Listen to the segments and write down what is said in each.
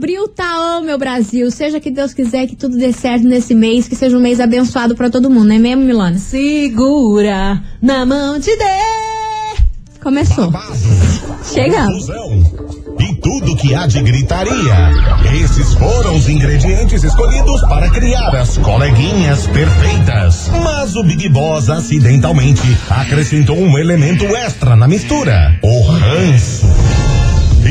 Abril tá on, meu Brasil. Seja que Deus quiser que tudo dê certo nesse mês, que seja um mês abençoado pra todo mundo, não é mesmo, Milana? Segura na mão de Deus. Começou. Chegamos. confusão e tudo que há de gritaria. Esses foram os ingredientes escolhidos para criar as coleguinhas perfeitas. Mas o Big Boss acidentalmente acrescentou um elemento extra na mistura: o ranço.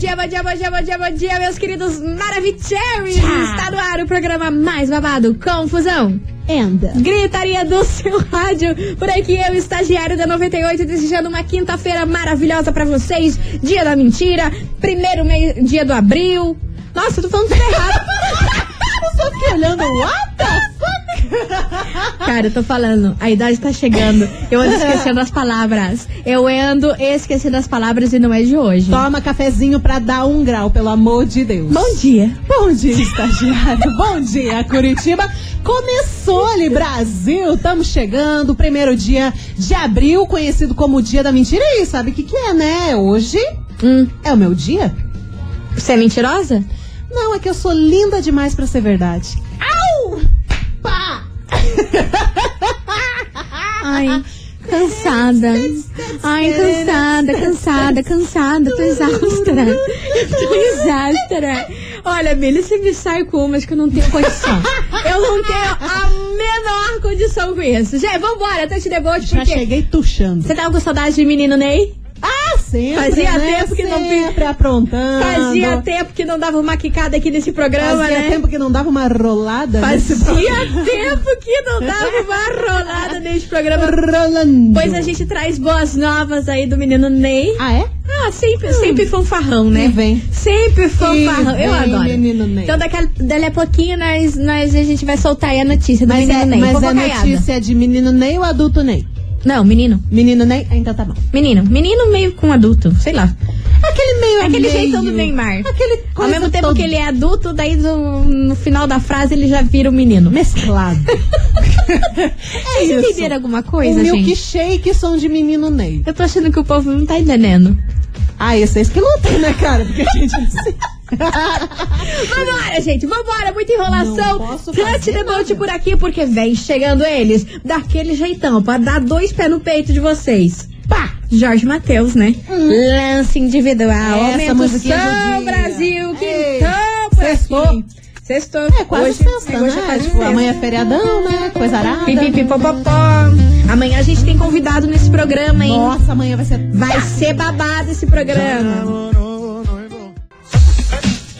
dia, bom dia, bom dia, bom dia, bom dia, meus queridos Maravicheries! Está no ar o programa mais babado, Confusão. Anda. Gritaria do seu rádio. Por aqui eu, estagiário da 98, desejando uma quinta-feira maravilhosa pra vocês. Dia da mentira, primeiro mei- dia do abril. Nossa, eu tô falando tudo errado. Eu só fiquei olhando, what the Cara, eu tô falando, a idade tá chegando. Eu ando esquecendo as palavras. Eu ando esquecendo as palavras e não é de hoje. Toma cafezinho pra dar um grau, pelo amor de Deus. Bom dia. Bom dia, estagiário. Bom dia, Curitiba. Começou ali, Brasil. Estamos chegando. Primeiro dia de abril, conhecido como o Dia da Mentira. E sabe o que, que é, né? Hoje Hum, é o meu dia? você é mentirosa? Não, é que eu sou linda demais pra ser verdade. Au! Ai, cansada. Ai, cansada, cansada, cansada. Tô exausta. Tô exausta. Olha, Billy, você me sai com umas que eu não tenho condição. Eu não tenho a menor condição com isso. Gente, vambora, tá te deboche, Já cheguei tuxando. Você tava com saudade de menino Ney? Ah, sempre, Fazia né? tempo que não Sempre aprontando. Fazia tempo que não dava uma quicada aqui nesse programa, Fazia né? tempo que não dava uma rolada. Fazia tempo que não dava uma rolada nesse programa. Rolando. Pois a gente traz boas novas aí do menino Ney. Ah, é? Ah, sempre, sempre fanfarrão, né? E vem. Sempre fanfarrão. Eu adoro. menino Ney. Então daqui a, dali a pouquinho nós, nós, a gente vai soltar aí a notícia do Mas, menino é, Ney. mas é notícia de menino Ney ou adulto Ney? Não, menino. Menino Ney? Ah, Então tá bom. Menino. Menino meio com adulto. Sei lá. Aquele meio Aquele meio. jeitão do Neymar. Aquele Ao mesmo tempo toda que ele é adulto, daí do- no final da frase ele já vira o menino. mesclado. é Vocês isso. entenderam alguma O coisa, gente? milkshake som de menino Ney. Eu tô achando que o povo não tá entendendo. Ah, esses que lutam, né, cara? Porque a gente não sei. Vambora, gente, vambora, muita enrolação. Boat nada. por aqui, porque vem chegando eles daquele jeitão, pra dar dois pés no peito de vocês. Pá! Jorge Matheus, né? Lance individual. Hum. Essa Aumenta o musiquinha do som, dia. Brasil, que então por sextou. aqui. Sextou. É quase hoje, sexta, hoje né? é amanhã é feriadão, né? Coisa arada. Pipipipopopó. Amanhã a gente tem convidado nesse programa, hein? Nossa, amanhã vai ser... Vai ser babado esse programa.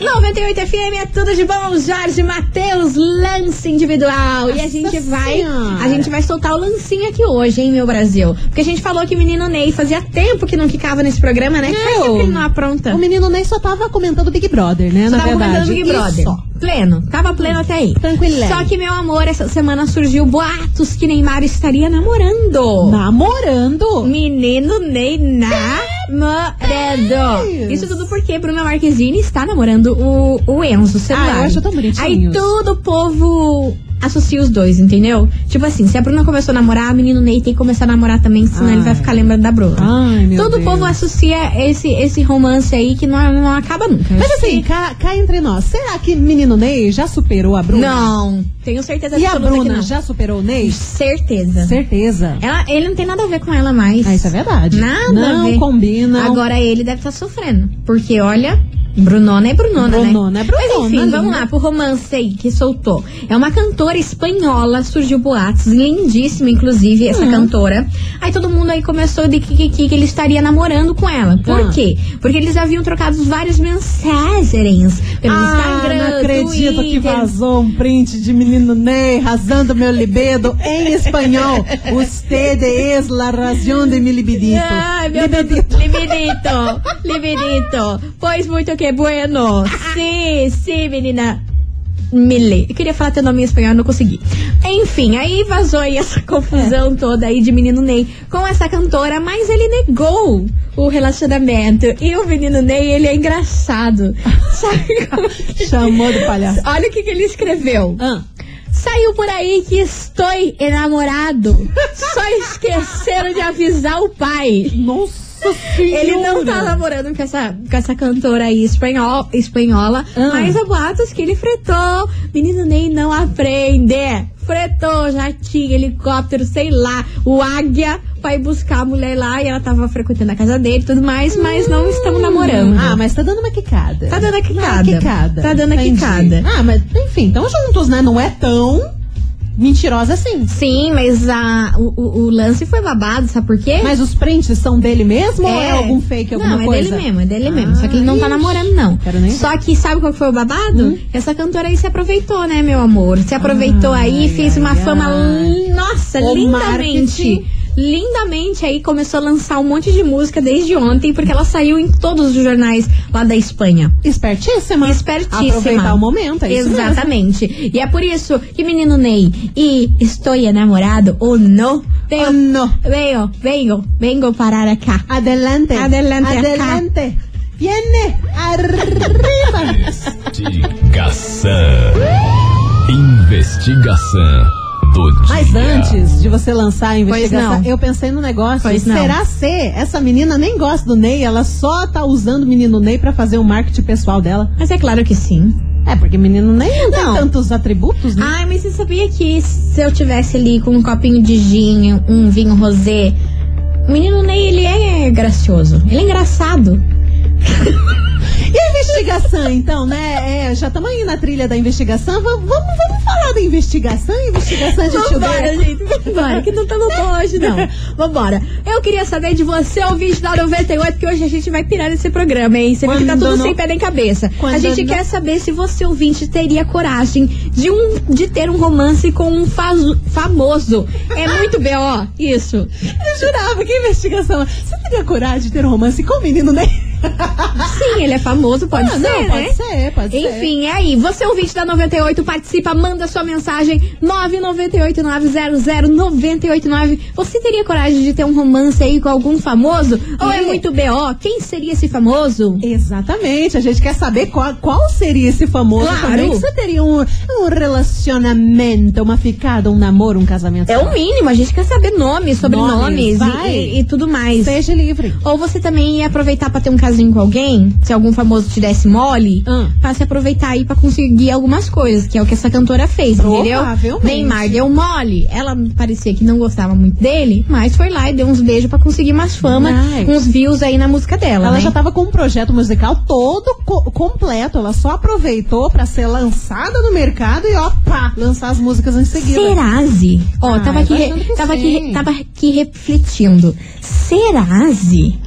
98 FM é tudo de bom, Jorge Matheus, lance individual. e a Nossa gente vai, Senhora. a gente vai soltar o lancinho aqui hoje, hein, meu Brasil? Porque a gente falou que o menino Ney fazia tempo que não ficava nesse programa, né? Faz tempo que ele não apronta. O menino Ney só tava comentando Big Brother, né? Só na tava verdade. comentando Big Brother. só. Pleno, tava pleno até aí. Tranquilé. Só que, meu amor, essa semana surgiu boatos que Neymar estaria namorando. Namorando. Menino Ney namorando. Isso. Tudo porque Bruna Marquezine está namorando o, o Enzo, celular. Ah, eu acho tão bonitinho Aí todo o povo associa os dois, entendeu? Tipo assim, se a Bruna começou a namorar, o menino Ney tem que começar a namorar também, senão Ai. ele vai ficar lembrando da Bruna. Ai, meu todo Deus. povo associa esse, esse romance aí que não, não acaba nunca. Mas assim, cá, cá entre nós, será que menino Ney já superou a Bruna? Não, tenho certeza E a absoluta que Bruna não. já superou o Ney? Certeza. Certeza. Ela, ele não tem nada a ver com ela mais. Ah, isso é verdade. Nada Não a ver. combina. Agora ele deve estar sofrendo. Porque, olha, Brunona é Brunona, Brunona né? é Brunona, Mas enfim, linda. vamos lá pro romance aí que soltou. É uma cantora espanhola, surgiu boatos, lindíssima, inclusive, essa Uhum. cantora. Aí todo mundo aí começou de que, que, que ele estaria namorando com ela. Por Ah. quê? Porque eles haviam trocado várias mensagens pelo ah, Instagram, não acredito que Twitter. vazou um print de menino Ney rasando meu libido em espanhol. Usted es la razón de mi libidito. Ai, meu Deus. libidito. Libidito. Libidito. Pois muito que bueno. Sim, sim, menina. Mele. Eu queria falar teu nome em espanhol, não consegui. Enfim, aí vazou aí essa confusão toda aí de menino Ney com essa cantora, mas ele negou o relacionamento. E o menino Ney, ele é engraçado. Sabe como que- Chamou do palhaço. Olha o que, que ele escreveu. Ah, Saiu por aí que estou enamorado. Só esqueceram de avisar o pai. nossa. Ele não tá namorando com essa, com essa cantora aí espanhol, espanhola, Ah. mas há boatos que ele fretou. Menino Ney não aprende. Fretou, já tinha helicóptero, sei lá, o águia pra buscar a mulher lá e ela tava frequentando a casa dele e tudo mais, mas não estamos namorando. Ah, mas tá dando uma quicada. Tá dando a quicada. Ah, quicada. Tá dando a Entendi. quicada. Ah, mas enfim, estão juntos, né? Não é tão mentirosa assim. Sim, mas a, o, o- lance foi babado, sabe por quê? Mas os prints são dele mesmo ou é algum fake, alguma não, coisa? é dele mesmo, é dele mesmo. Só que ele não tá ixi. namorando, não. Quero nem Só que sabe qual foi o babado? Essa cantora aí se aproveitou, né, meu amor? Se aproveitou aí, Ai, fez uma ai, fama, ai. nossa, O lindamente. marketing. Lindamente aí começou a lançar um monte de música desde ontem, porque ela saiu em todos os jornais lá da Espanha. Espertíssima. Espertíssima. Aproveitar o momento, é isso mesmo. Exatamente. E é por isso que, menino Ney, e estou enamorado ou não, venho, Oh, no. venho, venho, vengo parar acá. Adelante. Adelante, acá. Adelante. Viene. Arriba. Investigação. Investigação do dia. Mas antes de você lançar a investigação, não. eu pensei no negócio. Pois não. será ser essa menina nem gosta do Ney, ela só tá usando o menino Ney pra fazer o marketing pessoal dela? Mas é claro que sim. É, porque menino Ney não, Não. tem tantos atributos, né? Ai, mas você sabia que se eu tivesse ali com um copinho de gin, um vinho rosé, o menino Ney, ele é gracioso. Ele é engraçado. E investigação, então, né? É, já estamos aí na trilha da investigação. Vamos, vamos, vamos falar da investigação? Investigação de tio Vambora, gente, vambora, que não tá bom hoje, não. Vambora. Eu queria saber de você, ouvinte da 98, que hoje a gente vai pirar nesse programa, hein? Você que tá Quando tudo não- sem pé nem cabeça. Quando a gente não- quer saber se você, ouvinte, teria coragem de, um, de ter um romance com um fazo- famoso. É muito B.O. isso. Eu jurava que investigação. Você teria coragem de ter um romance com o menino Ney? Sim, ele é famoso, pode Ah, ser, não, né? pode ser, pode ser. Enfim, é aí. Você ouvinte da 98, participa, manda sua mensagem 998900989. Você teria coragem de ter um romance aí com algum famoso? Ou é muito BO? Quem seria esse famoso? Exatamente, a gente quer saber qual, qual seria esse famoso Claro. também. Você teria um, um relacionamento, uma ficada, um namoro, um casamento? É o mínimo, a gente quer saber nomes, sobrenomes vai. e, e- e tudo mais. Seja livre. Ou você também ia aproveitar pra ter um casinho com alguém, se algum famoso te desse mole, Ah. pra se aproveitar aí pra conseguir algumas coisas, que é o que essa cantora fez, entendeu? Neymar deu mole. Ela parecia que não gostava muito dele, mas foi lá e deu uns beijos pra conseguir mais fama, uns views aí na música dela. Ela né? já tava com um projeto musical todo co- completo. Ela só aproveitou pra ser lançada no mercado e, ó, pá, lançar as músicas em seguida. Serase? Ó, Ah, tava aqui, que tava, sim. aqui, tava aqui refletindo. Serase?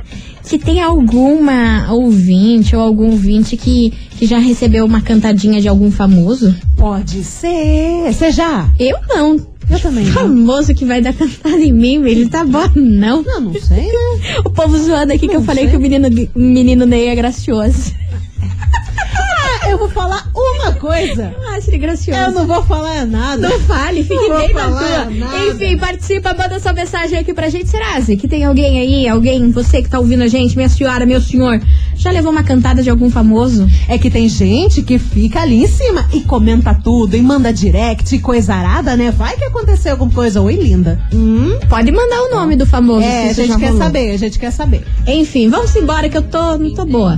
Que tem alguma ouvinte ou algum ouvinte que, que já recebeu uma cantadinha de algum famoso? Pode ser. Você já? Eu não. Eu também. não. Famoso que vai dar cantada em mim, ele tá bom, não. Não, não sei, né? O povo zoando aqui que Não eu falei sei. que o menino, o menino Ney é gracioso. Eu vou falar uma coisa. Ah, seria gracioso. Eu não vou falar nada. Não fale, fique Não bem na tua. nada. Enfim, participa, manda sua mensagem aqui pra gente, Serase. Que tem alguém aí, alguém, você que tá ouvindo a gente, minha senhora, meu senhor, já levou uma cantada de algum famoso? É que tem gente que fica ali em cima e comenta tudo, e manda direct, e coisa arada, né? Vai que aconteceu alguma coisa. Oi, linda. Hum? Pode mandar o nome do famoso. É, a gente quer rolou. saber, a gente quer saber. Enfim, vamos embora que eu tô, não tô boa.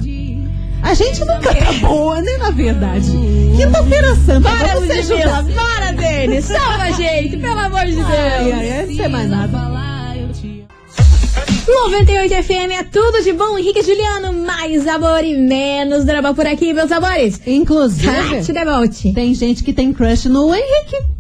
A gente nunca tá boa, né, na verdade. Quinta-feira santa, Bora, vamos se Ludmilla, ajudar. bora, Denis, salva a gente, pelo amor de Deus. Ai, ai, mais nada. 98 FM é tudo de bom, Henrique e Juliano, mais amor e menos drama por aqui, meus amores. Inclusive, devolte. tem gente que tem crush no Henrique.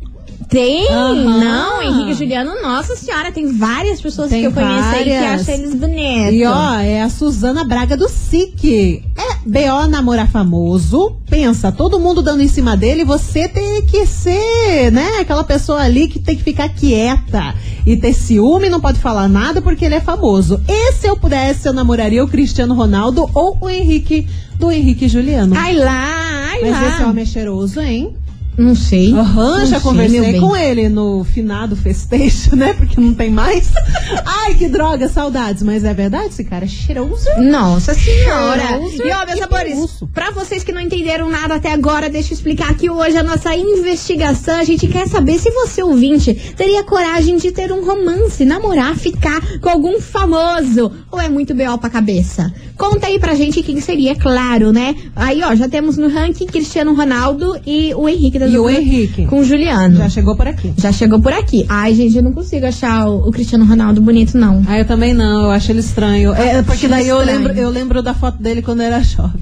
Tem? Aham. Não, Henrique e Juliano, nossa senhora, tem várias pessoas Tem que eu conheço aí que acham eles bonitos. E ó, é a Suzana Braga do SIC. É B.O. namorar famoso. Pensa, todo mundo dando em cima dele, você tem que ser, né? Aquela pessoa ali que tem que ficar quieta e ter ciúme, não pode falar nada porque ele é famoso. E se eu pudesse, eu namoraria o Cristiano Ronaldo ou o Henrique, do Henrique e Juliano. Ai lá, ai Mas lá. esse homem é cheiroso, hein? Não sei. Aham, Não já sei, conversei com ele no finado festejo, né? Porque não tem mais. Ai, que droga, saudades. Mas é verdade, esse cara é cheiroso. Nossa senhora! Cheiroso E ó, meus amores, pra vocês que não entenderam nada até agora, deixa eu explicar aqui hoje a nossa investigação. A gente quer saber se você, ouvinte, teria coragem de ter um romance, namorar, ficar com algum famoso. Ou é muito B.O. pra cabeça? Conta aí pra gente quem seria, claro, né? Aí, ó, já temos no ranking Cristiano Ronaldo e o Henrique da E o Henrique. Com o Juliano. Já chegou por aqui. Já chegou por aqui. Ai, gente, eu não consigo achar o, o Cristiano Ronaldo bonito, não. Ah, eu também não, eu acho ele estranho. É, porque daí eu lembro, eu lembro da foto dele quando era jovem.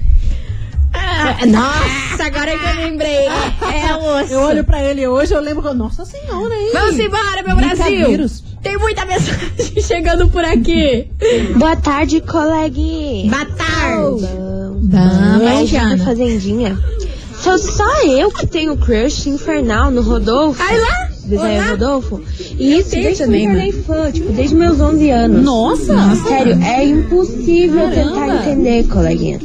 Ah, nossa, agora que eu lembrei. É osso. Eu olho pra ele hoje, eu lembro. Nossa senhora, hein? Vamos embora, meu Brasil. vírus. Tem muita mensagem chegando por aqui. Boa tarde, coleguinha. Boa tarde. Vamos, da Fazendinha. Sou só eu que tenho crush infernal no Rodolfo. Ai lá. Desenho Olá. Rodolfo. E isso desde que eu também, me tornei fã, tipo, desde meus 11 anos. Nossa! Sério, é impossível Caramba. tentar entender, coleguinha.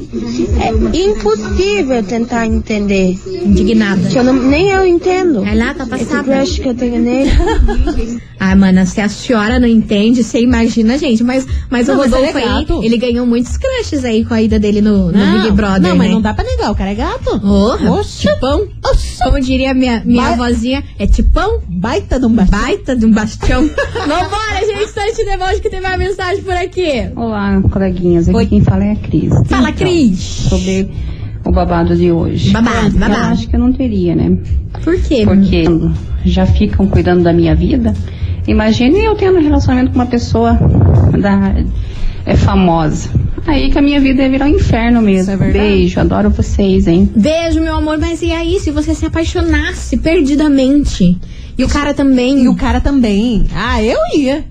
É impossível tentar entender. Indignada. Que eu não, nem eu entendo. Vai lá, tá Esse passada. crush que eu tenho nele. Ai, mana, se a senhora não entende, você imagina, gente. Mas, mas Não, o mas Rodolfo ele é aí, ele ganhou muitos crushes aí com a ida dele no, no Big Brother, Não, mas né? não dá pra negar, o cara é gato. Porra, Oxe. tipão. Oxe. Como diria minha, minha Vai- avózinha, é tipão? Baita de um baixo. Baita de um bastião. Vambora, gente, Sante Devolte que tem mais mensagem por aqui. Olá, coleguinhas. Aqui Oi. quem fala é a Cris. Fala, Então, Cris. Sobre o babado de hoje. Babado, Eu babado. acho que eu não teria, né? Por quê? Porque já ficam cuidando da minha vida. Imagine eu tendo um relacionamento com uma pessoa da, é famosa. Aí que a minha vida ia virar um inferno Isso é mesmo. verdade. Beijo, adoro vocês, hein? Beijo, meu amor, mas e aí se você se apaixonasse perdidamente? E o cara também? E o cara também. Ah, eu ia.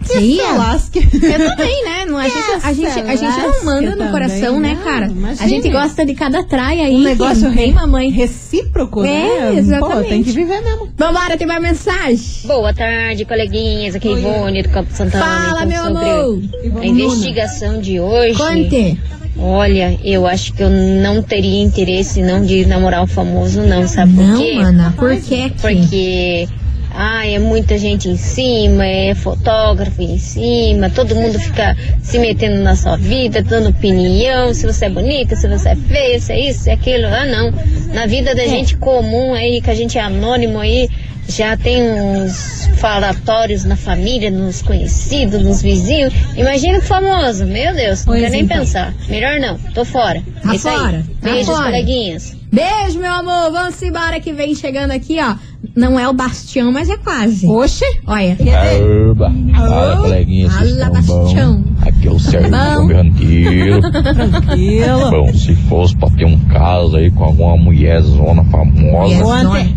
Você ia? Se lasque. Eu também, né? Não, a, gente, a, gente, a gente não manda no também, coração, né, não, cara? A imagina. gente gosta de cada traia aí. Um negócio que tem re- mamãe. recíproco, É, né? Pô, exatamente. tem que viver mesmo. Vambora, tem mais mensagem? Boa tarde, coleguinhas. Aqui é Ivone do Campo Santana. Fala, Então, meu amor. A investigação de hoje. Conte. Olha, eu acho que eu não teria interesse não de namorar um famoso, não, sabe por Não, quê? mana, por que que? Porque ai, é muita gente em cima, é fotógrafo em cima, todo mundo fica se metendo na sua vida, dando opinião, se você é bonita, se você é feia, se é isso, se é aquilo. Ah, não. Na vida da gente comum aí, que a gente é anônimo aí, já tem uns falatórios na família, nos conhecidos, nos vizinhos. Imagina o famoso, meu Deus, não Pois quero nem então. pensar. Melhor não, tô fora. Tá É isso aí. fora, tá Beijos, fora. coleguinhas. Beijo, meu amor. Vamos embora que vem chegando aqui, ó. Não é o Bastião, mas é quase. Oxe. Olha. Arba. Fala, coleguinha, Fala, Bastião. bom? Aqui é o Sérgio Bom. do Ranqueiro. Tranquilo. Bom, se fosse pra ter um caso aí com alguma mulher zona famosa.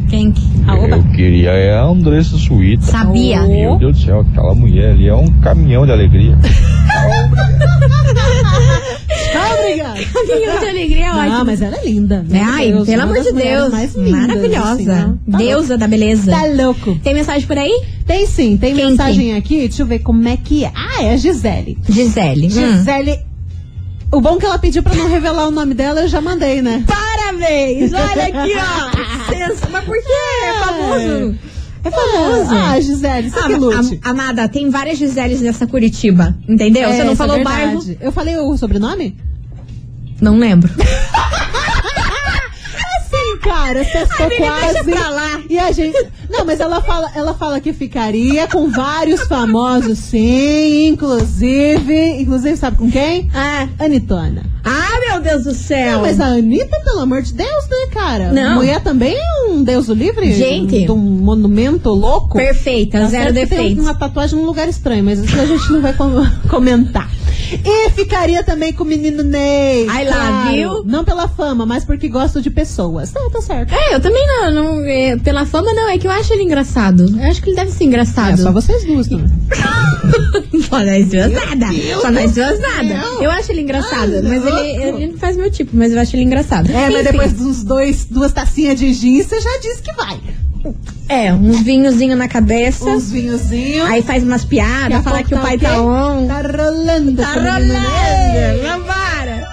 Quem eu queria é a Andressa Suíta. Sabia. Meu Deus do céu, aquela mulher ali é um caminhão de alegria. Tá, obrigada. Caminhão de alegria é ótimo. Não, mas ela é linda. É, Meu Ai, Deus, pelo amor de Deus. lindas, Maravilhosa. assim, né? Tá Deusa da beleza. Tá louco. Tem mensagem por aí? Tem sim, tem Quem mensagem aqui. Deixa eu ver como é que é. Ah, é a Gisele. Gisele. Hum. Gisele. O bom que ela pediu pra não revelar o nome dela, eu já mandei, né? Parabéns! Olha aqui, ó. Mas por que é famoso? É famoso. Ah, Gisele, você Ah, que lute. am- amada, tem várias Giseles nessa Curitiba, entendeu? É, Você não isso falou é o bairro? Eu falei o sobrenome? Não lembro. Cara, acertou Amiga, quase. deixa lá. E a gente. Não, mas ela fala, ela fala que ficaria com vários famosos, sim, inclusive. Inclusive, sabe com quem? Ah, Anitona. ah, meu Deus do céu. Não, mas a Anitta, pelo amor de Deus, né, cara? Não. Mulher também é um Deus do livre? Gente. De um monumento louco? Perfeita, Tá zero tem defeitos. uma tatuagem num lugar estranho, mas isso a gente não vai com- comentar. E ficaria também com o menino Ney. Ai lá, claro. viu? Não pela fama, mas porque gosto de pessoas. Tá, tá certo. É, eu também não, não é, pela fama não, é que eu acho ele engraçado. Eu acho que ele deve ser engraçado. É só vocês duas também. Só nós duas nada. Só nós duas nada. Eu acho ele engraçado, Ah, mas ele, ele não faz meu tipo, mas eu acho ele engraçado. É, mas Enfim. depois dos dois, duas tacinhas de gin, você já disse que vai. É, uns vinhozinhos na cabeça. Uns vinhozinhos. Aí faz umas piadas, fala que o tá pai o quê? tá on. Tá rolando. Tá Ney. rolando. Vambora.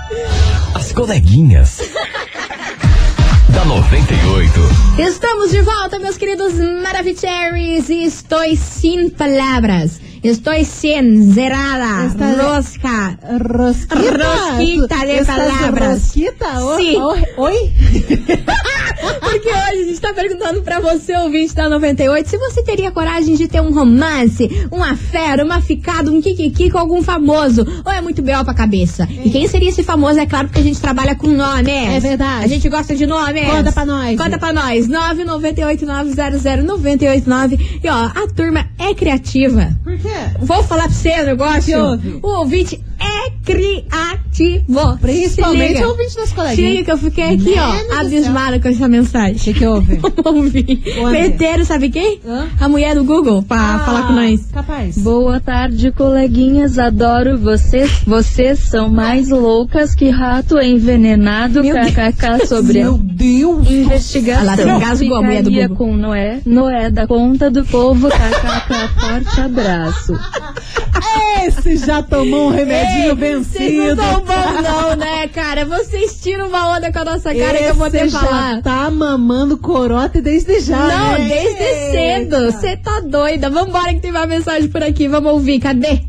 As coleguinhas. Da 98. Estamos de volta, meus queridos Maravicheries. e Estou sem palavras. Estou sem zerada. Está- Rosca. Rosquita. Rosquita de Estás palavras. Rosquita? O- Sim. o- Oi? Porque hoje a gente tá perguntando pra você, ouvinte da 98, se você teria coragem de ter um romance, uma fera, uma ficada, um kikiki com algum famoso. Ou é muito B.O. pra cabeça. E quem seria esse famoso? É claro porque a gente trabalha com nomes. É verdade. A gente gosta de nomes. Conta pra nós. Conta pra nós. 998900989. E ó, a turma é criativa. Por quê? Vou falar pra você o negócio. Que houve? O ouvinte é criativo. Principalmente o ouvinte das Chega coleguinhas. que eu fiquei aqui, Mano ó, abismada com essa mensagem. O que, que houve? Vamos ouvir. O André. Meteram, sabe quem? Hã? A mulher do Google, pra falar com nós. Capaz. Boa tarde, coleguinhas. Adoro vocês. Vocês são mais loucas que rato envenenado. Meu KKK sobre Meu Deus. investigação. Ela se engasgou, a mulher do Google. com Noé. Noé da conta do povo. KKK. Forte abraço. Esse já tomou um remedinho Vocês vencido. não são bons não, né, cara? Vocês tiram uma onda com a nossa cara que eu vou ter Esse que falar. já tá mamando corote desde já. Não, né? desde cedo. Você tá doida. Vambora que tem uma mensagem por aqui. Vamos ouvir. Cadê?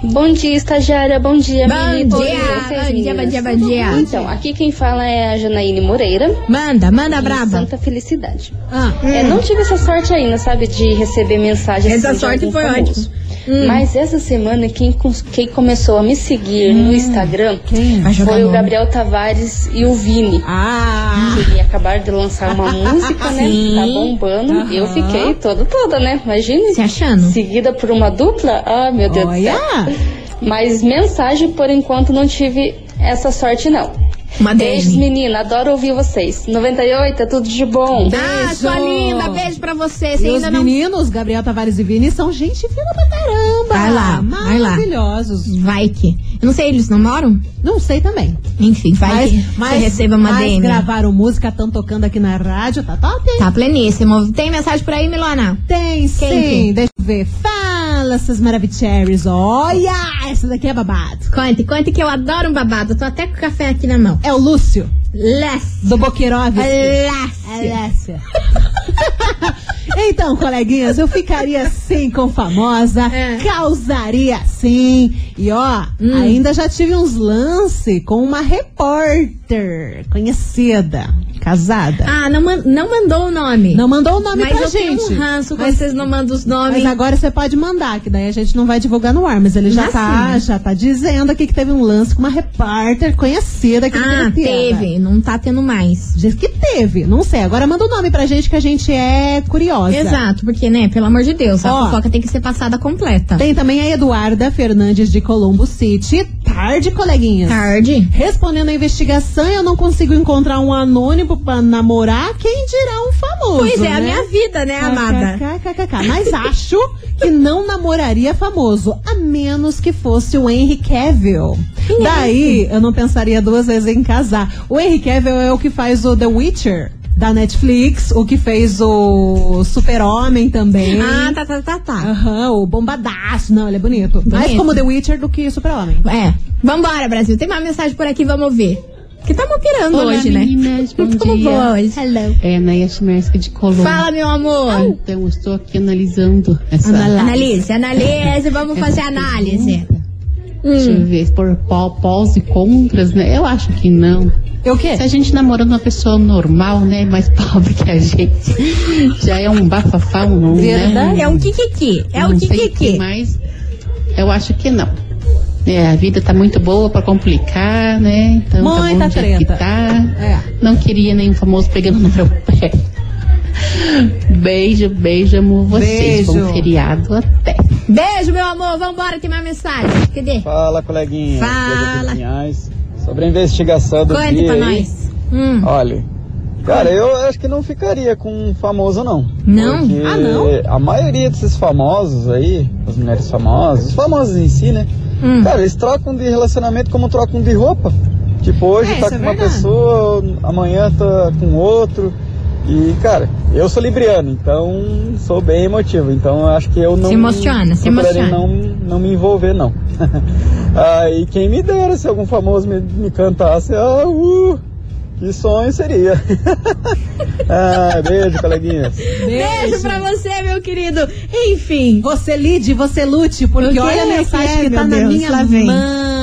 Bom dia, estagiária. Bom dia, Bom menino. dia, bom dia, bom dia, bom dia. Então, aqui quem fala é a Janaíne Moreira. Manda, manda braba. Santa Felicidade. Ah, É, não tive essa sorte ainda, sabe, de receber mensagens Essa assim, sorte foi famoso. ótima. Hum. Mas essa semana, quem, quem começou a me seguir no Instagram quem? Foi o. Gabriel Tavares e o Vini. Ah, Que acabaram de lançar uma música, né? Sim. Tá bombando. Aham. Eu fiquei toda, toda, né? Imagine. Se achando? Seguida por uma dupla. Ah, meu Deus do céu. olha. Mas mensagem, por enquanto, não tive essa sorte, não. Uma Beijos, menina. Adoro ouvir vocês. 98, é tudo de bom. Ah, sua Beijo. linda. Beijo pra você. Você E os não... meninos, Gabriel Tavares e Vini, são gente fina pra caramba. Vai lá, vai lá. Maravilhosos. Vai que... Eu não sei, eles namoram? Não sei também. Enfim, vai mas, que mas, você receba uma mas DM. gravaram música, estão tocando aqui na rádio, tá top, hein? Tá pleníssimo. Tem mensagem por aí, Milona? Tem sim, Quem? deixa eu ver. Fala, essas maravicheries. Olha, essa daqui é babado. Conte, conte que eu adoro um babado. Tô até com o café aqui na mão. É o Lúcio, Lécio. do Boqueirov. Lécio. Lécia. então, coleguinhas, eu ficaria sim com famosa, É. causaria sim. E ó, Hum. ainda já tive uns lance com uma repórter conhecida, casada. Ah, não, man- não mandou o nome. Não mandou o nome Mas pra eu gente. tenho um ranço Mas- vocês não mandam os nomes. Mas agora você pode mandar, que daí a gente não vai divulgar no ar. Mas ele já Mas tá, sim. já tá dizendo aqui que teve um lance com uma repórter conhecida aqui Ah, teve. Não tá tendo mais. Diz que teve, não sei. Agora manda o nome pra gente que a gente é curiosa. Exato, porque, né, pelo amor de Deus, a Ó. fofoca tem que ser passada completa. Tem também a Eduarda Fernandes de Colombo City. Tarde, coleguinhas. Tarde. Respondendo a investigação, eu não consigo encontrar um anônimo pra namorar. Quem dirá um famoso? Pois é, né? a minha vida, né, amada? KKKK. Mas acho que não namoraria famoso, a menos que fosse o Henry Cavill. Quem é Daí eu não pensaria duas vezes em casar. O Henry Cavill é o que faz o The Witcher da Netflix, o que fez o Super-Homem também. Ah, tá, tá, tá, tá. Aham, o bombadaço. Não, ele é bonito. Mais Bonito. como The Witcher do que Super-Homem. É. Vambora, Brasil. Tem uma mensagem por aqui, vamos ver. Que tamo pirando Olá, hoje, né? meninas, bom Tamo boa hoje. Hello. É Naya Chimerska de Colombo. Fala, meu amor. Então, eu estou aqui analisando essa. Analise, analise, vamos fazer análise. Deixa Hum. eu ver, por pó- pós e contras, né? Eu acho que não. E o quê? Se a gente namorando uma pessoa normal, né? Mais pobre que a gente, já é um bafafá, um Verdade. né? É um kikiki. É um kikiki. mais. Eu acho que não. É, a vida tá muito boa pra complicar, né? Então tá bom do jeito que treta. tá. É. Não queria nenhum famoso pegando no meu pé. Beijo, beijo, amo vocês. Beijo. Bom feriado até. Beijo, meu amor. Vambora, tem mais mensagem. Cadê? Fala, coleguinha. Fala. Sobre a investigação do Conte dia pra aí. nós. Hum. Olha, cara, eu acho que não ficaria com um famoso, não. Não? Porque Ah, não? a maioria desses famosos aí, as mulheres famosas, os famosos em si, né? Hum. Cara, eles trocam de relacionamento como trocam de roupa. Tipo, hoje É, tá isso é com uma pessoa, amanhã tá com outro. E, cara, eu sou libriano, então sou bem emotivo. Então eu acho que eu não. Se emociona, se emociona. Não, não me envolver, não. ah, e quem me dera se algum famoso me, me cantasse, ah, uh, Que sonho seria. ah, beijo, coleguinhas. Beijo pra você, meu querido. Enfim. Você lide, você lute, porque olha a mensagem que é, que tá meu na Deus? minha mão.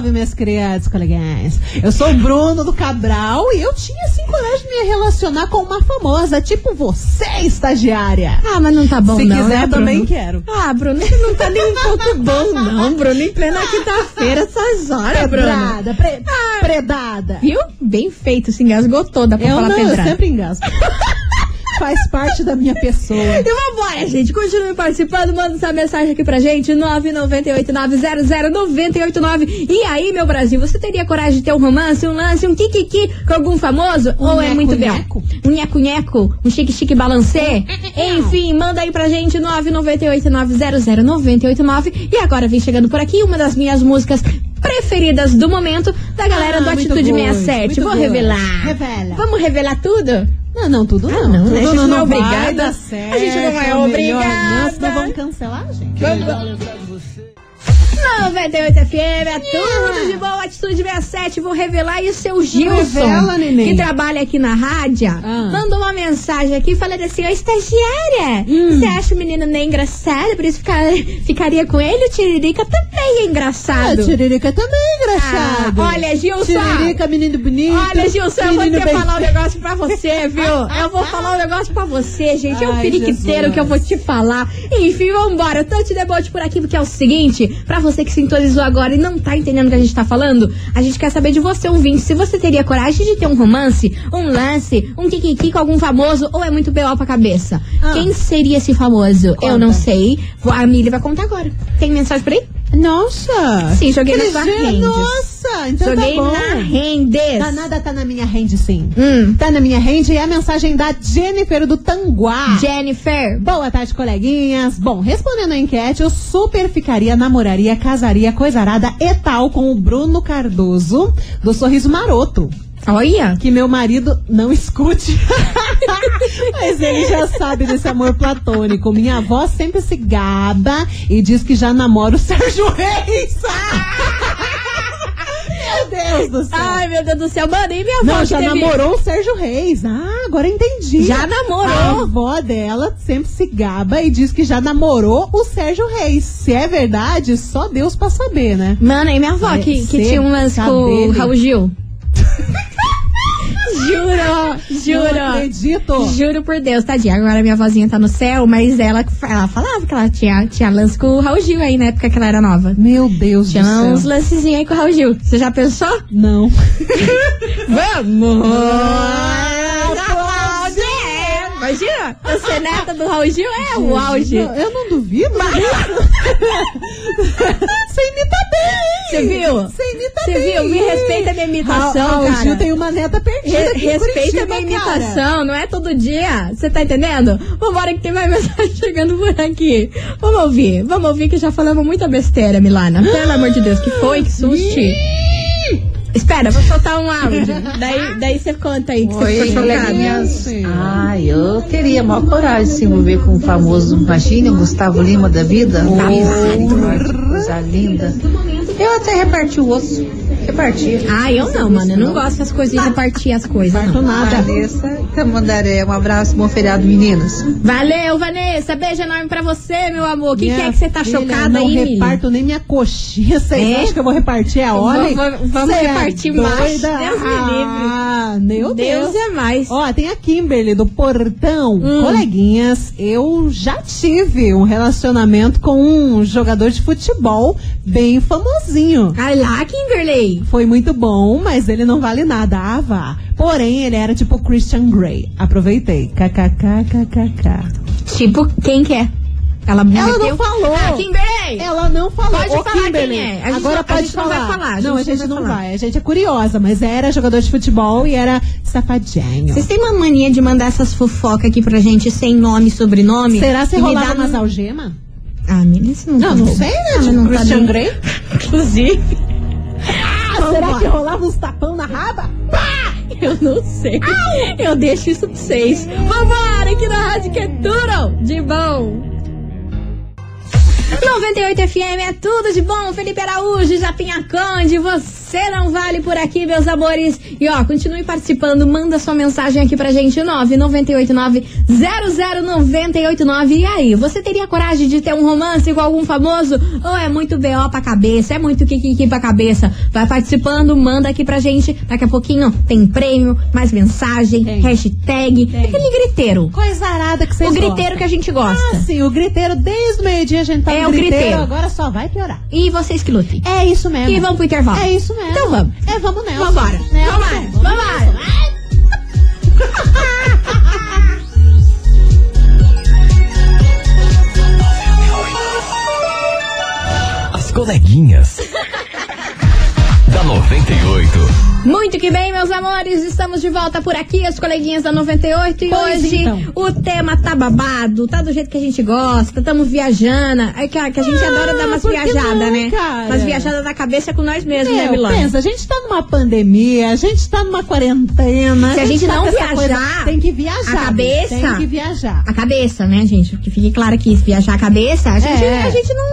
Salve, meus criados coleguinhas. Eu sou o Bruno do Cabral e eu tinha assim coragem de me relacionar com uma famosa, tipo você, estagiária. Ah, mas não tá bom Se não, quiser, né, eu também Bruno? quero. Ah, Bruno, você não tá nem um pouco bom, não, Bruno. Em plena quinta-feira, essas horas, Bruno. Pedrada, pre- predada. Viu? Bem feito, se engasgou toda pra Eu falar não, eu pedrada. sempre engasgo. Faz parte da minha pessoa. E vambora, gente. Continue participando. Manda essa mensagem aqui pra gente. 998900989. E aí, meu Brasil, você teria coragem de ter um romance, um lance, um kikiki com algum famoso? Um ou é muito bel? nheco-nheco? Um nheco-nheco? Um chique-chique balancê? Enfim, manda aí pra gente. 998900989. E agora vem chegando por aqui uma das minhas músicas preferidas do momento da galera Ah, do Atitude good, 67. muito Vou good. revelar. Revela. Vamos revelar tudo? Não, não, tudo não. Ah, não, tudo né? Gente não, não é vai obrigada. A gente não é melhor obrigada. Não, senão vamos cancelar, gente. 98 FM, é tudo de boa, Atitude 67. Vou revelar aí o seu Gilson, Revela, que trabalha aqui na rádio. Ah. Mandou uma mensagem aqui falando assim: Ô estagiária, você acha o menino nem engraçado? Por isso ficar- ficaria com ele? O Tiririca também é Ah, engraçado. Tiririca também é engraçado. Ah, olha, Gilson. Tiririca, menino bonito. Olha, Gilson, eu vou te bem- falar um negócio pra você, viu? Eu vou falar um negócio pra você, gente. É um periquiteiro Jesus. que eu vou te falar. Enfim, vambora. Tante debote por aqui, porque é o seguinte: pra você que sintonizou agora e não tá entendendo o que a gente tá falando, a gente quer saber de você, ouvinte, se você teria coragem de ter um romance, um lance, um kikiki com algum famoso ou é muito B.O. pra cabeça. Ah. Quem seria esse famoso? Eu não sei. A Mili vai contar agora. Tem mensagem por aí? Nossa. Sim, joguei na sua rende. Nossa, então Joguei tá bom. na rendes. Tá nada, tá na minha rende sim. Hum. Tá na minha rende e a mensagem da Jennifer do Tanguá. Jennifer. Boa tarde, coleguinhas. Bom, respondendo a enquete, eu super ficaria, namoraria, casaria, coisarada e tal com o Bruno Cardoso, do Sorriso Maroto. Olha. Que meu marido não escute. Mas ele já sabe desse amor platônico. Minha avó sempre se gaba e diz que já namora o Sérgio Reis. meu Deus do céu. Ai, meu Deus do céu. Mano, e minha avó Não, já teve- namorou o Sérgio Reis. Ah, agora entendi. Já namorou? A avó dela sempre se gaba e diz que já namorou o Sérgio Reis. Se é verdade, só Deus pra saber, né? Mano, e minha avó É, que, que tinha um lance com o. Raul Gil. Juro, Não juro. acredito. Juro por Deus, tadinha. Agora minha vozinha tá no céu, mas ela, ela falava que ela tinha, tinha lance com o Raul Gil aí na época que ela era nova. Meu Deus Tinha do céu. uns lancezinhos aí com o Raul Gil. Você já pensou? Não. Vamos! Imagina, eu ser neta do Raul Gil é o auge. Eu não duvido. Você imita bem, hein? Você viu? Você imita Você bem. viu? Me respeita a minha imitação, Raul cara. Gil tem uma neta perdida Re- aqui respeita a minha cara. imitação, não é todo dia. Você tá entendendo? Vambora que tem mais mensagem chegando por aqui. Vamos ouvir, vamos ouvir que já falamos muita besteira, Milana. Pelo amor de Deus, que foi? Que susto. Espera, vou soltar um áudio. daí, daí você conta aí que você Oi, ficou chocada. coleguinhas. Ah, eu teria maior coragem de se envolver com um famoso, imagina, o Gustavo Lima da vida. Misericórdia, coisa linda. Eu até reparti o osso. Reparti. Ah, eu não, mano. Eu não gosto que as coisas repartir as coisas. Não. Vanessa Camandaré, um abraço, bom feriado, meninas. Valeu, Vanessa. Beijo enorme pra você, meu amor. O que, que é que você tá chocada não aí, Mili? reparto nem minha coxinha. Vocês É? acham que eu vou repartir a hora? Vamos- vamos é repartir doida? mais. Deus me Ah, meu Deus Deus. é mais. Ó, tem a Kimberly do Portão. Hum. Coleguinhas, eu já tive um relacionamento com um jogador de futebol bem Ai lá, Kimberley. Foi muito bom, mas ele não vale nada. Ah, vá. Porém, ele era tipo Christian Grey. Aproveitei. KKKKKK. Tipo, quem que é? Ela, Ela não falou. Ah, Kimberley! Ela não falou. Pode Ô, falar Kimberly, quem é. A gente Agora não- a pode não falar. vai falar, a Não, a gente não não vai vai. A gente é curiosa, mas era jogador de futebol e era safadinho. Vocês têm uma mania de mandar essas fofocas aqui pra gente sem nome e sobrenome? Será se E me rolava no- algemas? Ah, menina, isso não Não, tá não bom. sei, né? Ah, Tipo não tá Christian bem. Grey? Inclusive, Ah, será que rolava uns tapão na raba? eu não sei. Eu deixo isso pra vocês. Vambora, aqui na rádio que é duro de bom. 98 FM é tudo de bom. Felipe Araújo, Japinha Conde, você Cê não vale por aqui, meus amores. E ó, continue participando, manda sua mensagem aqui pra gente, 998900989. E aí, você teria coragem de ter um romance com algum famoso? Ou é muito BO pra cabeça, é muito kikiki pra cabeça? Vai participando, manda aqui pra gente. Daqui a pouquinho tem prêmio, mais mensagem, hashtag, aquele griteiro. Coisa arada que vocês O griteiro que a gente gosta. Ah, sim, o griteiro desde o meio-dia a gente tá É o griteiro. agora só vai piorar. E vocês que lutem. É isso mesmo. E vamos pro intervalo. É isso mesmo. Então vamos. É, vamos nessa. Vambora. Nelson, Vambora. vamos Vambora. nessa. As coleguinhas. Da 98. Muito que bem, meus amores, estamos de volta por aqui, as coleguinhas da 98. E Pois hoje então. o tema tá babado, tá do jeito que a gente gosta, estamos viajando. É que, a- que a gente adora dar umas viajadas, né? cara? Umas viajadas da cabeça com nós mesmos, né, Meu, Milona? pensa, a gente tá numa pandemia, a gente tá numa quarentena. Se a gente tá não essa coisa- viajar, tem que viajar. a cabeça- Tem que viajar. A cabeça, né, gente? Que fique claro que se viajar a cabeça, a gente, É. a gente não,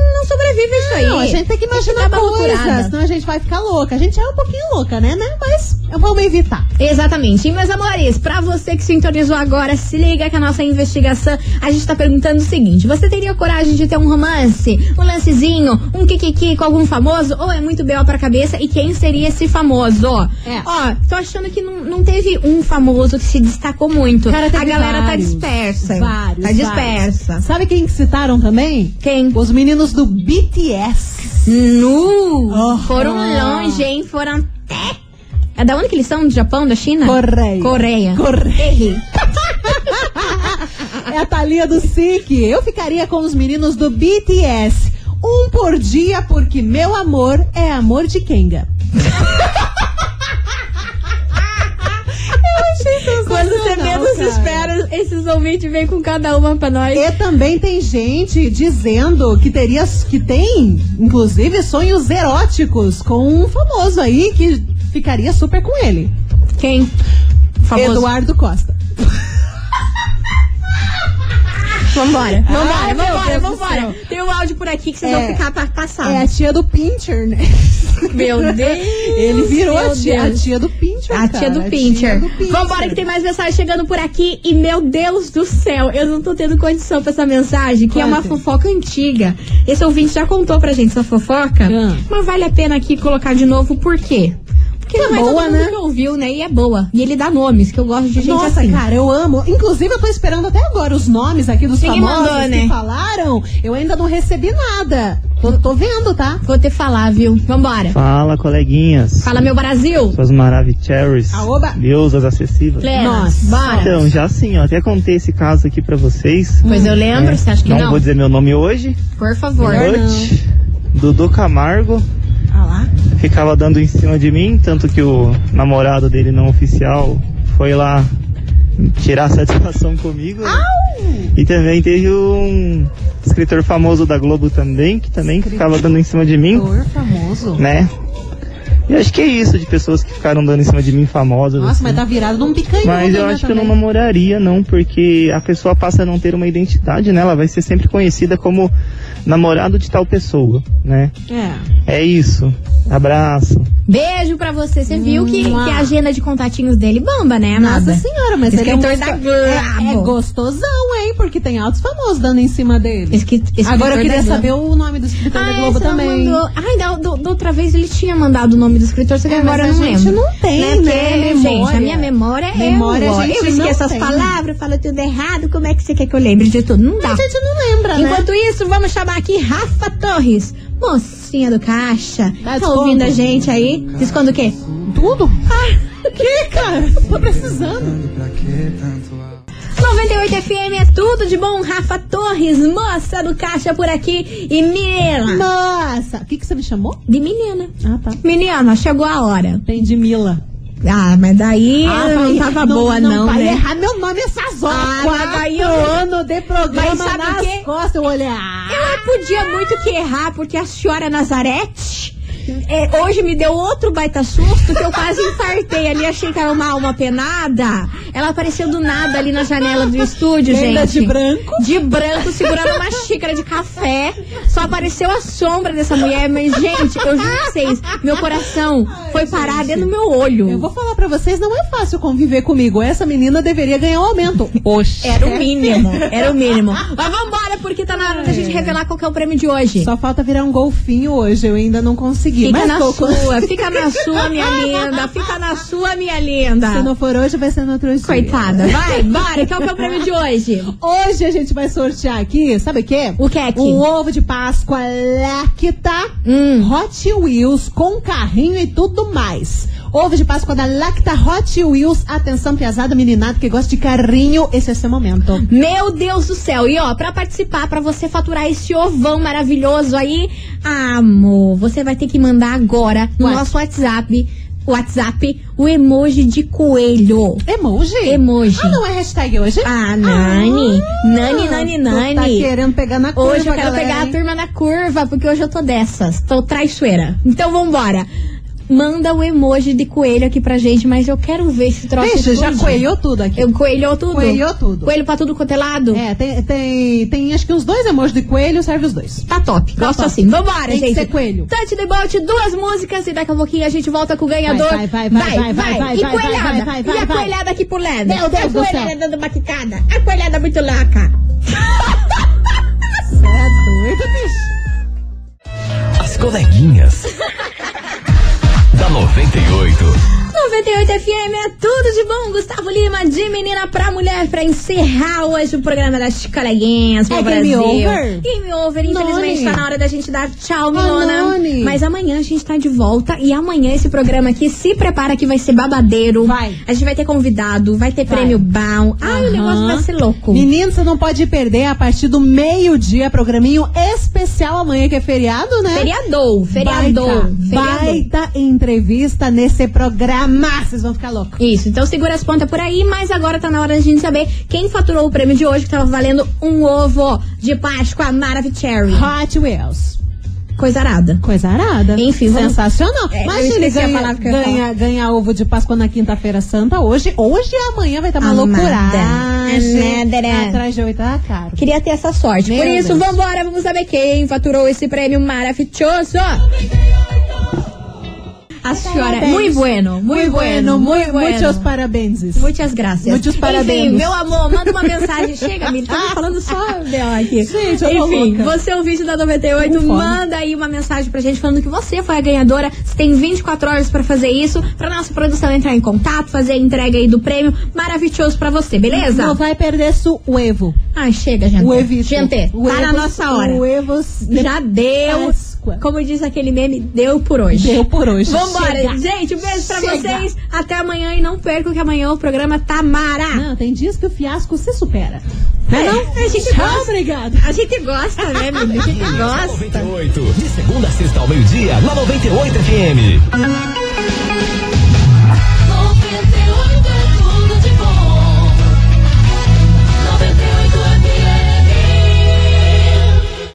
a isso aí. Não, a gente tem que imaginar coisas, senão a gente vai ficar louca. A gente é um pouquinho louca, né, né? Mas vamos evitar. Exatamente. E, meus amores, pra você que sintonizou agora, se liga que a nossa investigação, a gente tá perguntando o seguinte: você teria coragem de ter um romance, um lancezinho, um kikiki com algum famoso? Ou é muito B.O. pra cabeça? E quem seria esse famoso? É. Ó, tô achando que não, não teve um famoso que se destacou muito. Cara, a galera vários. tá dispersa. Vários. Tá dispersa. vários. Sabe quem que citaram também? Quem? Os meninos do BTS. Nu! Oh. Foram longe, hein? Foram até. É da onde que eles são? Do Japão? Da China? Coreia. Coreia. Errei. É a Thalia do SIC. Eu ficaria com os meninos do BTS. Um por dia, porque meu amor é amor de Kenga. Quando você menos espera, esses ouvintes vêm com cada uma pra nós. E também tem gente dizendo que teria, que tem, inclusive, sonhos eróticos com um famoso aí que ficaria super com ele. Quem? Famoso. Eduardo Costa. Vambora, vambora, meu vambora, vambora. Tem um áudio por aqui que vocês É. vão ficar pa- passados. É a tia do Pincher, né? Meu Deus. Ele virou a tia, a tia do Pincher. A tia do Pincher. do Pincher. Vambora que tem mais mensagem chegando por aqui. E meu Deus do céu, eu não tô tendo condição pra essa mensagem, que é uma fofoca antiga. Esse ouvinte já contou pra gente essa fofoca, Ah. mas vale a pena aqui colocar de novo, por quê? Porque É não é boa, todo mundo né? que ouviu, né? E é boa. E ele dá nomes, que eu gosto de gente Nossa, assim. cara, eu amo. Inclusive, eu tô esperando até agora os nomes aqui dos Ninguém famosos mandou, que né? falaram. Eu ainda não recebi nada. Tô, tô vendo, tá? Vou te falar, viu? Vambora. Fala, coleguinhas. Fala, meu Brasil. Suas maravilhosas. Aoba. Deusas acessíveis. Plena. Nossa. Bora. Então, já assim, ó, até contei esse caso aqui pra vocês. Pois eu lembro, É, você acha que não? vou dizer meu nome hoje. Por favor. Noite. Dudu Camargo. Ficava dando em cima de mim, tanto que o namorado dele não oficial foi lá tirar satisfação comigo. né? E também teve um escritor famoso da Globo também, que também ficava dando em cima de mim, Ator famoso. né? E acho que é isso de pessoas que ficaram dando em cima de mim famosas. Nossa, assim. mas tá virado num picanhão. Mas eu acho que eu não também. namoraria, não, porque a pessoa passa a não ter uma identidade, né? Ela vai ser sempre conhecida como namorado de tal pessoa, né? É. É isso. Abraço. Beijo pra você. Você viu que, que a agenda de contatinhos dele bomba, né, amada? Nossa senhora, mas ele é, um Escritor da é, é Globo. gostosão, hein? Porque tem altos famosos dando em cima dele. Esqui- escritor Agora eu da queria Globo. saber o nome do escritor da Ah, Globo essa ela também. Mandou... Ai, da, do- da outra vez ele tinha mandado o nome do escritor, só que É, agora eu não a gente lembro. não tem, né, Porque, memória. Gente, a minha memória, Memória é a um ó, gente Eu não esqueço as tem. palavras, falo tudo errado, como é que você quer que eu lembre de tudo? Não dá. A gente não lembra, né? Enquanto isso, vamos chamar aqui Rafa Torres, mocinha do caixa. Tá desconto. ouvindo a gente aí? Desconto o quê? Tudo? Ah, que, cara? Tô precisando. 98 FM é tudo de bom. Rafa Torres, moça do caixa por aqui. E menina. Nossa, o que, que você me chamou? De menina. Ah, tá. Menina, chegou a hora. De Mila. Ah, mas daí Ah, não tava boa, não, vai né? errar meu nome essas horas. Ah, daí eu- anos de programa Mas sabe nas quê? costas. Eu ah, Eu podia muito que errar, porque a senhora Nazarete é, hoje me deu outro baita susto que eu quase infartei ali, achei que era uma alma penada. Ela apareceu do nada ali na janela do estúdio, Ainda gente. de branco? De branco, segurando uma xícara de café. Só apareceu a sombra dessa mulher, mas, gente, eu juro pra vocês, meu coração foi parar dentro do meu olho. Eu vou falar pra vocês, não é fácil conviver comigo. Essa menina deveria ganhar um aumento. Oxe. Era o mínimo, era o mínimo. Mas vambora, porque tá na hora da gente revelar qual que é o prêmio de hoje. Só falta virar um golfinho hoje, eu ainda não consegui. Fica na tô- sua, fica na sua, minha linda. Fica na sua, minha linda. Se não for hoje, vai ser no outro dia. Coitada, vai, bora. Qual que é o prêmio de hoje? Hoje a gente vai sortear aqui, sabe o quê? O que é que? Um ovo de Páscoa Lacta Hum. Hot Wheels com carrinho e tudo mais. Ovo de Páscoa da Lacta Hot Wheels. Atenção, piazada, meninado que gosta de carrinho. Esse é seu momento. Meu Deus do céu. E ó, pra participar, pra você faturar esse ovão maravilhoso aí, ah, amor, você vai ter que mandar agora no Ué. nosso WhatsApp, WhatsApp, o emoji de coelho. Emoji? Emoji. Ah, não é hashtag hoje? Ah, Nani. Nani, Nani, tu Nani. Tá querendo pegar na curva, Hoje eu quero galera, pegar a hein? turma na curva, porque hoje eu tô dessas. Tô traiçoeira. Então vambora. Manda o emoji de coelho aqui pra gente, mas eu quero ver esse troço. Vixe, já coelhou tudo aqui. Eu coelhou tudo? Coelhou tudo. Coelho pra tudo quanto é lado? É, tem, tem, tem acho que uns dois emojis de coelho, serve os dois. Tá top. Tá Gosto top. assim. Vambora, Tem que gente. ser coelho. Touch the boat, duas músicas e daqui a pouquinho a gente volta com o ganhador. Vai, vai, vai, vai, vai, vai, E vai, coelhada. vai, vai, vai, e a vai. coelhada aqui pro lado. Meu Deus a do céu. coelhada dando baquicada. A coelhada muito louca. Cê é doido, bicho. As coleguinhas. da 98. 98 FM é tudo de bom. Gustavo Lima, de menina pra mulher, pra encerrar hoje o programa das coleguinhas, meu É game Brasil. over? Game over. Infelizmente Noni. tá na hora da gente dar tchau, Milona. Mas amanhã a gente tá de volta e amanhã esse programa aqui se prepara que vai ser babadeiro. Vai. A gente vai ter convidado, vai ter Vai. prêmio bom. Ai, o Aham. negócio vai ser louco. Menino, você não pode perder a partir do meio-dia, programinho especial amanhã que é feriado, né? Feriador, feriador, Baita, feriador. baita entrevista nesse programa. Vocês vão ficar loucos. Isso, então segura as pontas por aí, mas agora tá na hora da gente saber quem faturou o prêmio de hoje, que tava valendo um ovo de Páscoa Maravicherry. Hot Wheels. Coisa arada. Coisa arada. Enfim, vamos- sensacional. É, Imagina, a ganha, ganha, ovo de Páscoa na quinta-feira santa hoje. Hoje e amanhã vai estar uma Amada. loucuragem. Atrás de oito tá caro. Queria ter essa sorte. Meu Por isso, Deus. vambora, vamos saber quem faturou esse prêmio maravilhoso. A senhora, Parabéns. muito bueno, muito bueno, muito bueno. Muitos parabéns. Muitas graças. Muitos parabéns. Enfim, meu amor, manda uma mensagem. Chega, amigo. Tá falando só dela aqui. Gente, eu tô Enfim, louca. você é o vídeo da 98. Com fome. Manda aí uma mensagem pra gente falando que você foi a ganhadora. Você tem 24 horas pra fazer isso. Pra nossa produção entrar em contato, fazer a entrega aí do prêmio. Maravilhoso pra você, beleza? Não vai perder su Evo. Ai, chega, gente. O Evito. Gente, tá na nossa hora. O Evo Já deu. Páscoa. Como diz aquele meme, deu por hoje. Deu por hoje. Vambora, Chega. gente. Um beijo pra Chega. vocês. Até amanhã e não percam que amanhã o programa tá mara. Não, tem dias que o fiasco se supera. Não É, é não? a gente Tchau, gosta. obrigada. A gente gosta, né, amiga? A gente gosta. 98. De segunda a sexta ao meio-dia, na 98 FM. 98